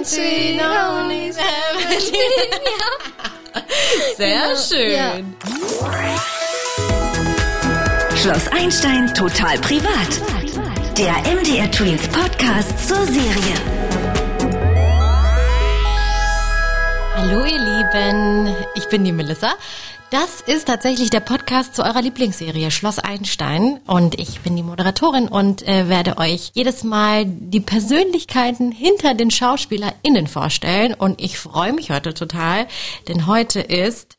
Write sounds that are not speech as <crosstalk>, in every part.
and sweet, only seventeen. Sehr schön. Ja. Schloss Einstein total privat. Der MDR Twins Podcast zur Serie. Hallo ihr Lieben, ich bin die Melissa. Das ist tatsächlich der Podcast zu eurer Lieblingsserie Schloss Einstein und ich bin die Moderatorin und äh, werde euch jedes Mal die Persönlichkeiten hinter den SchauspielerInnen vorstellen und ich freue mich heute total, denn heute ist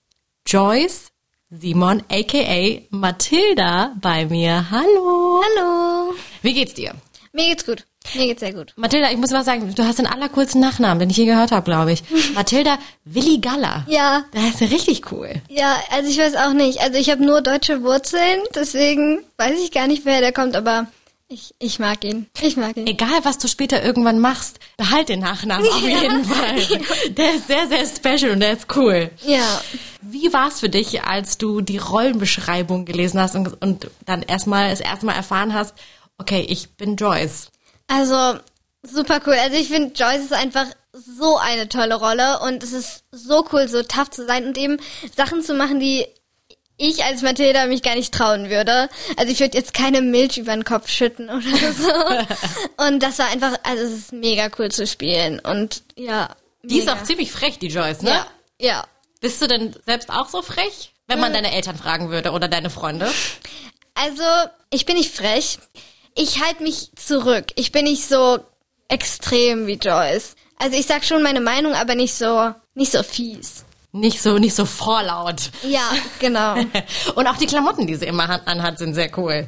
Joyce Simon aka Mathilda bei mir. Hallo. Hallo. Wie geht's dir? Mir geht's gut. Mir geht's sehr gut. Mathilda, ich muss mal sagen, du hast den allercoolsten Nachnamen, den ich je gehört habe, glaube ich. <laughs> Mathilda Willi Galla. Ja. Das ist ja richtig cool. Ja, also ich weiß auch nicht. Also ich habe nur deutsche Wurzeln, deswegen weiß ich gar nicht, woher der kommt, aber ich, ich mag ihn. Ich mag ihn. Egal, was du später irgendwann machst, behalt den Nachnamen auf <laughs> jeden Fall. Der ist sehr, sehr special und der ist cool. Ja. Wie war es für dich, als du die Rollenbeschreibung gelesen hast und, und dann erstmal das erste Mal erfahren hast, okay, ich bin Joyce. Also super cool. Also ich finde, Joyce ist einfach so eine tolle Rolle und es ist so cool, so tough zu sein und eben Sachen zu machen, die ich als Mathilda mich gar nicht trauen würde. Also ich würde jetzt keine Milch über den Kopf schütten oder so. <laughs> und das war einfach, also es ist mega cool zu spielen und ja. Die ist mega. auch ziemlich frech, die Joyce, ne? Ja, ja. Bist du denn selbst auch so frech? Wenn man deine Eltern fragen würde oder deine Freunde? Also, ich bin nicht frech. Ich halte mich zurück. Ich bin nicht so extrem wie Joyce. Also ich sag schon meine Meinung, aber nicht so, nicht so fies. Nicht so, nicht so vorlaut. Ja, genau. <laughs> Und auch die Klamotten, die sie immer anhat, sind sehr cool.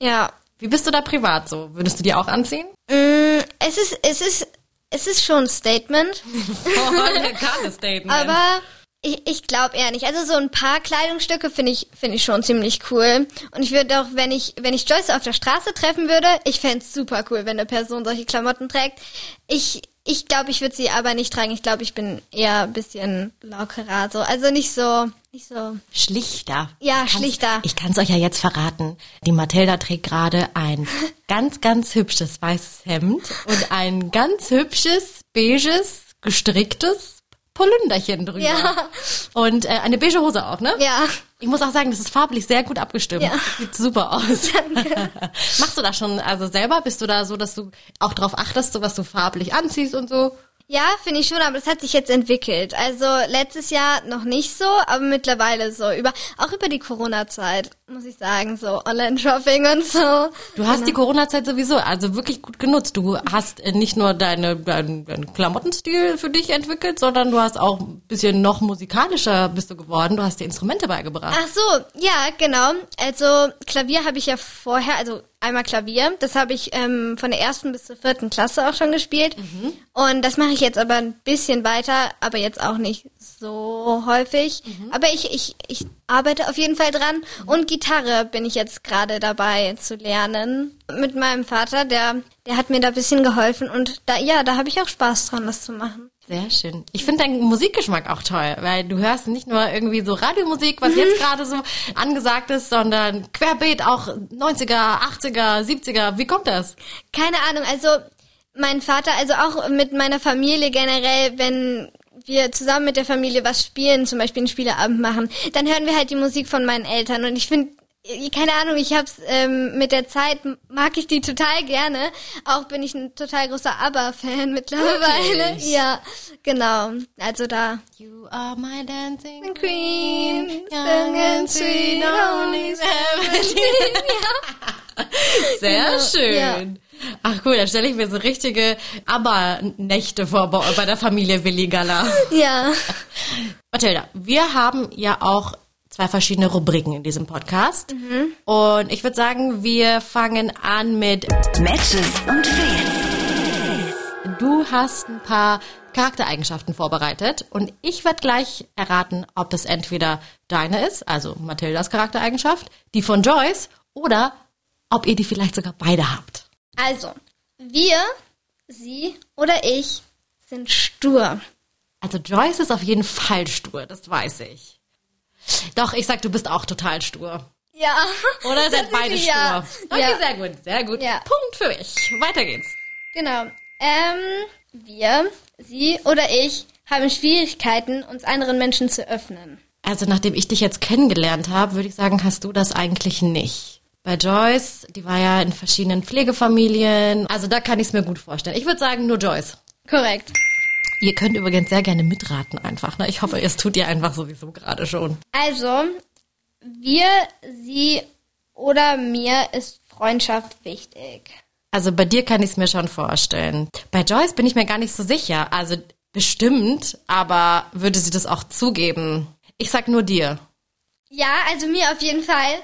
ja. Wie bist du da privat so? Würdest du die auch anziehen? Mm, Es ist, es ist, es ist schon ein Statement, <laughs> Voll geiles Statement. aber ich, ich glaube eher nicht. Also so ein paar Kleidungsstücke finde ich, finde ich schon ziemlich cool. Und ich würde auch, wenn ich, wenn ich Joyce auf der Straße treffen würde, ich fände es super cool, wenn eine Person solche Klamotten trägt. Ich, ich glaube, ich würde sie aber nicht tragen. Ich glaube, ich bin eher ein bisschen lockerer, so. Also nicht so, nicht so. Schlichter. Ja, Ich schlichter. Ich kann es euch ja jetzt verraten. Die Mathilda trägt gerade ein <laughs> ganz, ganz hübsches weißes Hemd und ein ganz hübsches, beiges, gestricktes Polünderchen drüber. Ja. Und äh, eine beige Hose auch, ne? Ja. Ich muss auch sagen, das ist farblich sehr gut abgestimmt. Ja. Sieht super aus. <laughs> Machst du das schon also selber? Bist du da so, dass du auch drauf achtest, so was du farblich anziehst und so? Ja, finde ich schon, aber das hat sich jetzt entwickelt. Also letztes Jahr noch nicht so, aber mittlerweile so. Über, auch über die Corona-Zeit, muss ich sagen, so Online-Shopping und so. Du hast die Corona-Zeit sowieso also wirklich gut genutzt. Du hast äh, nicht nur deine, deinen, deinen Klamottenstil für dich entwickelt, sondern du hast auch ein bisschen noch musikalischer bist du geworden. Du hast dir Instrumente beigebracht. Ach so, ja, genau. Also Klavier habe ich ja vorher, also einmal Klavier, das habe ich ähm, von der ersten bis zur vierten Klasse auch schon gespielt. Und das mache ich jetzt aber ein bisschen weiter, aber jetzt auch nicht so häufig. Aber ich, ich, ich arbeite auf jeden Fall dran. Und Gitarre bin ich jetzt gerade dabei zu lernen. Mit meinem Vater, der, der hat mir da ein bisschen geholfen. Und da, ja, da habe ich auch Spaß dran, das zu machen. Sehr schön. Ich finde deinen Musikgeschmack auch toll, weil du hörst nicht nur irgendwie so Radiomusik, was jetzt <laughs> gerade so angesagt ist, sondern querbeet auch 90er, 80er, 70er. Wie kommt das? Keine Ahnung, also mein Vater, also auch mit meiner Familie generell, wenn wir zusammen mit der Familie was spielen, zum Beispiel einen Spieleabend machen, dann hören wir halt die Musik von meinen Eltern und ich finde, keine Ahnung, ich hab's ähm, mit der Zeit mag ich die total gerne. Auch bin ich ein total großer ABBA-Fan <laughs> mittlerweile. Wirklich? Ja, genau. Also da. You are my dancing Queen, young and sweet, only seventeen. <laughs> Sehr schön. ja. Ach cool, da stelle ich mir so richtige Aber-Nächte vor bei, bei der Familie Willi Galla. Ja. Mathilda, wir haben ja auch zwei verschiedene Rubriken in diesem Podcast. Und ich würde sagen, wir fangen an mit, Matches und Fails. du hast ein paar Charaktereigenschaften vorbereitet und ich werde gleich erraten, ob es entweder deine ist, also Mathildas Charaktereigenschaft, die von Joyce oder ob ihr die vielleicht sogar beide habt. Also, wir, sie oder ich sind stur. Also Joyce ist auf jeden Fall stur, das weiß ich. Doch, ich sag, du bist auch total stur. Ja. Oder seid beide stur? ja. Okay, Ja. sehr gut, sehr gut. Ja. Punkt für mich. Weiter geht's. Genau. Ähm, wir, sie oder ich haben Schwierigkeiten, uns anderen Menschen zu öffnen. Also nachdem ich dich jetzt kennengelernt habe, würde ich sagen, hast du das eigentlich nicht. Bei Joyce, die war ja in verschiedenen Pflegefamilien. Also da kann ich es mir gut vorstellen. Ich würde sagen, nur Joyce. Korrekt. Ihr könnt übrigens sehr gerne mitraten einfach. Ne? Ich hoffe, es tut ihr einfach sowieso gerade schon. Also, wir, sie oder mir ist Freundschaft wichtig. Also bei dir kann ich es mir schon vorstellen. Bei Joyce bin ich mir gar nicht so sicher. Also bestimmt, aber würde sie das auch zugeben? Ich sag nur dir. Ja, also mir auf jeden Fall.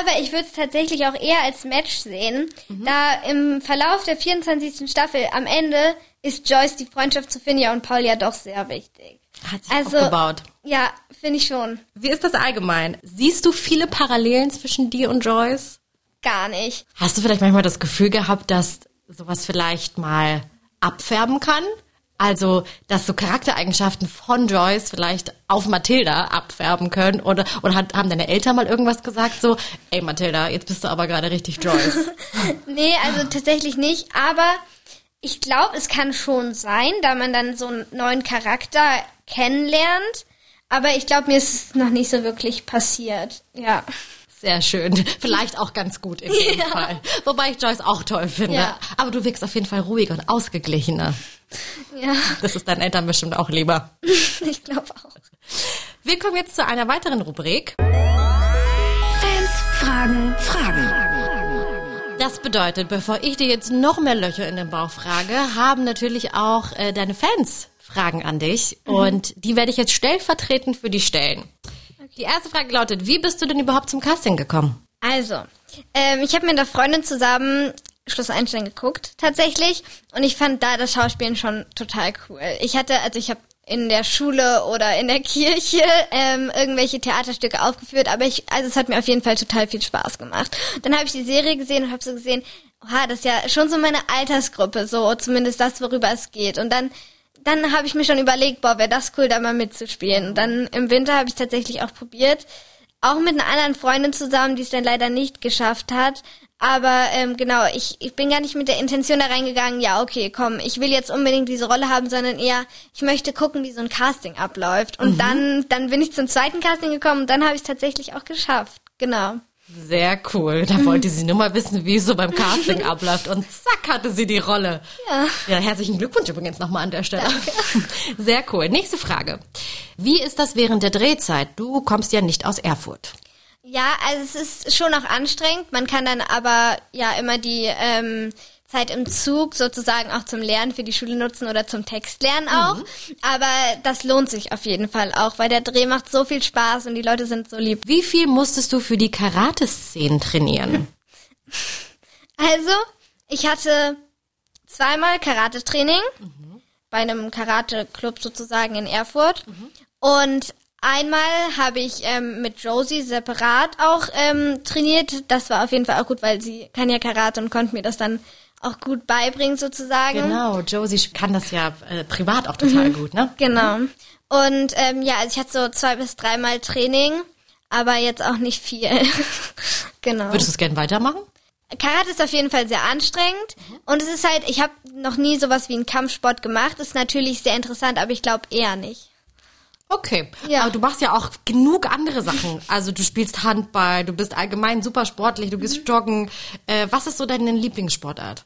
Aber ich würde es tatsächlich auch eher als Match sehen, da im Verlauf der 24. Staffel am Ende ist Joyce die Freundschaft zu Finja und Paul ja doch sehr wichtig. Hat sich Also- aufgebaut. Ja, finde ich schon. Wie ist das allgemein? Siehst du viele Parallelen zwischen dir und Joyce? Gar nicht. Hast du vielleicht manchmal das Gefühl gehabt, dass sowas vielleicht mal abfärben kann? Also, dass so Charaktereigenschaften von Joyce vielleicht auf Mathilda abfärben können? Oder, oder hat, haben deine Eltern mal irgendwas gesagt, so, ey Mathilda, jetzt bist du aber gerade richtig Joyce. <laughs> Nee, also tatsächlich nicht. Aber ich glaube, es kann schon sein, da man dann so einen neuen Charakter kennenlernt. Aber ich glaube, mir ist es noch nicht so wirklich passiert. Ja. Sehr schön. Vielleicht auch ganz gut in jedem <laughs> Fall. Wobei ich Joyce auch toll finde. Ja. Aber du wirkst auf jeden Fall ruhiger und ausgeglichener. Ja, Das ist deinen Eltern bestimmt auch lieber. <laughs> ich glaube auch. Wir kommen jetzt zu einer weiteren Rubrik. Fans fragen Fragen. Das bedeutet, bevor ich dir jetzt noch mehr Löcher in den Bauch frage, haben natürlich auch äh, deine Fans Fragen an dich. Und die werde ich jetzt stellvertretend für dich stellen. Die erste Frage lautet, wie bist du denn überhaupt zum Casting gekommen? Also, ähm, ich habe mit einer Freundin zusammen Schloss Einstein geguckt, tatsächlich. Und ich fand da das Schauspielen schon total cool. Ich hatte, also ich habe in der Schule oder in der Kirche ähm, irgendwelche Theaterstücke aufgeführt, aber ich, also es hat mir auf jeden Fall total viel Spaß gemacht. Dann habe ich die Serie gesehen und habe so gesehen, oha, das ist ja schon so meine Altersgruppe, so zumindest das, worüber es geht. Und dann dann habe ich mir schon überlegt, boah, wäre das cool, da mal mitzuspielen. Und dann im Winter habe ich tatsächlich auch probiert, auch mit einer anderen Freundin zusammen, die es dann leider nicht geschafft hat. Aber ähm, genau, ich, ich bin gar nicht mit der Intention da reingegangen, ja, okay, komm, ich will jetzt unbedingt diese Rolle haben, sondern eher, ich möchte gucken, wie so ein Casting abläuft. Und dann, dann bin ich zum zweiten Casting gekommen und dann habe ich es tatsächlich auch geschafft. Genau. Sehr cool. Da wollte sie nur mal wissen, wie es so beim Casting <laughs> abläuft. Und zack, hatte sie die Rolle. Ja. Ja, herzlichen Glückwunsch übrigens nochmal an der Stelle. <laughs> Sehr cool. Nächste Frage. Wie ist das während der Drehzeit? Du kommst ja nicht aus Erfurt. Ja, also es ist schon auch anstrengend. Man kann dann aber ja immer die ähm, Zeit im Zug sozusagen auch zum Lernen für die Schule nutzen oder zum Textlernen auch. Aber das lohnt sich auf jeden Fall auch, weil der Dreh macht so viel Spaß und die Leute sind so lieb. Wie viel musstest du für die Karate-Szenen trainieren? <laughs> Also, ich hatte zweimal Karate-Training bei einem Karate-Club sozusagen in Erfurt. Und einmal habe ich ähm, mit Josie separat auch ähm, trainiert. Das war auf jeden Fall auch gut, weil sie kann ja Karate und konnte mir das dann auch gut beibringen sozusagen. Genau, Josie kann das ja äh, privat auch total gut, ne? Genau. Und ähm, ja, also ich hatte so zwei bis dreimal Training, aber jetzt auch nicht viel. <laughs> genau. Würdest du es gerne weitermachen? Karate ist auf jeden Fall sehr anstrengend und es ist halt, ich habe noch nie sowas wie einen Kampfsport gemacht. Ist natürlich sehr interessant, aber ich glaube eher nicht. Okay. Ja. Aber du machst ja auch genug andere Sachen. Also du spielst Handball, du bist allgemein super sportlich, du gehst joggen. Äh, was ist so deine Lieblingssportart?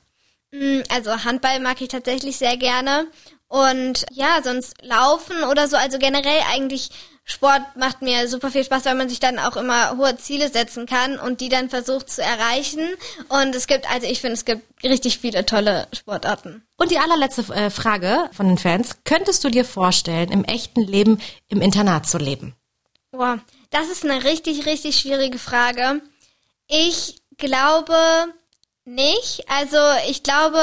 Mm, Also Handball mag ich tatsächlich sehr gerne und ja, sonst Laufen oder so. Also generell eigentlich Sport macht mir super viel Spaß, weil man sich dann auch immer hohe Ziele setzen kann und die dann versucht zu erreichen. Und es gibt, also ich finde, es gibt richtig viele tolle Sportarten. Und die allerletzte äh, Frage von den Fans. Könntest du dir vorstellen, im echten Leben im Internat zu leben? Boah, das ist eine richtig, richtig schwierige Frage. Ich glaube nicht. Also ich glaube,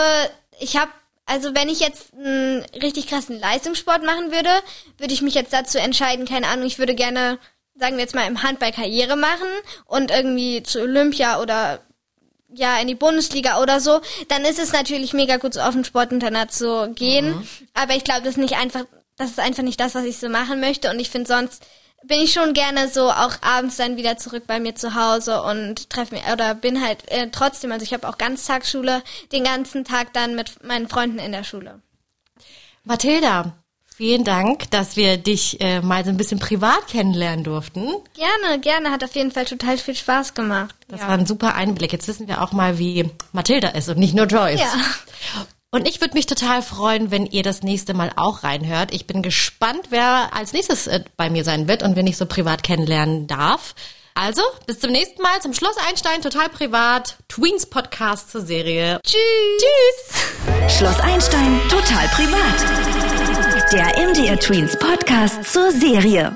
ich habe, also wenn ich jetzt einen richtig krassen Leistungssport machen würde, würde ich mich jetzt dazu entscheiden, keine Ahnung, ich würde gerne, sagen wir jetzt mal, im Handball Karriere machen und irgendwie zu Olympia oder ja, in die Bundesliga oder so, dann ist es natürlich mega gut, so auf ein Sportinternat zu gehen. Aber ich glaube, das ist nicht einfach, das ist einfach nicht das, was ich so machen möchte. Und ich finde sonst bin ich schon gerne so auch abends dann wieder zurück bei mir zu Hause und treffe mich oder bin halt äh, trotzdem, also ich habe auch Ganztagsschule, den ganzen Tag dann mit meinen Freunden in der Schule. Mathilda, vielen Dank, dass wir dich äh, mal so ein bisschen privat kennenlernen durften. Gerne, gerne. Hat auf jeden Fall total viel Spaß gemacht. Das war ein super Einblick. Jetzt wissen wir auch mal, wie Mathilda ist und nicht nur Joyce. Ja. Und ich würde mich total freuen, wenn ihr das nächste Mal auch reinhört. Ich bin gespannt, wer als nächstes äh, bei mir sein wird und wen ich so privat kennenlernen darf. Also, bis zum nächsten Mal zum Schloss Einstein, total privat, Tweens Podcast zur Serie. Tschüss. Tschüss! Schloss Einstein total privat. Der MDR Tweens Podcast zur Serie.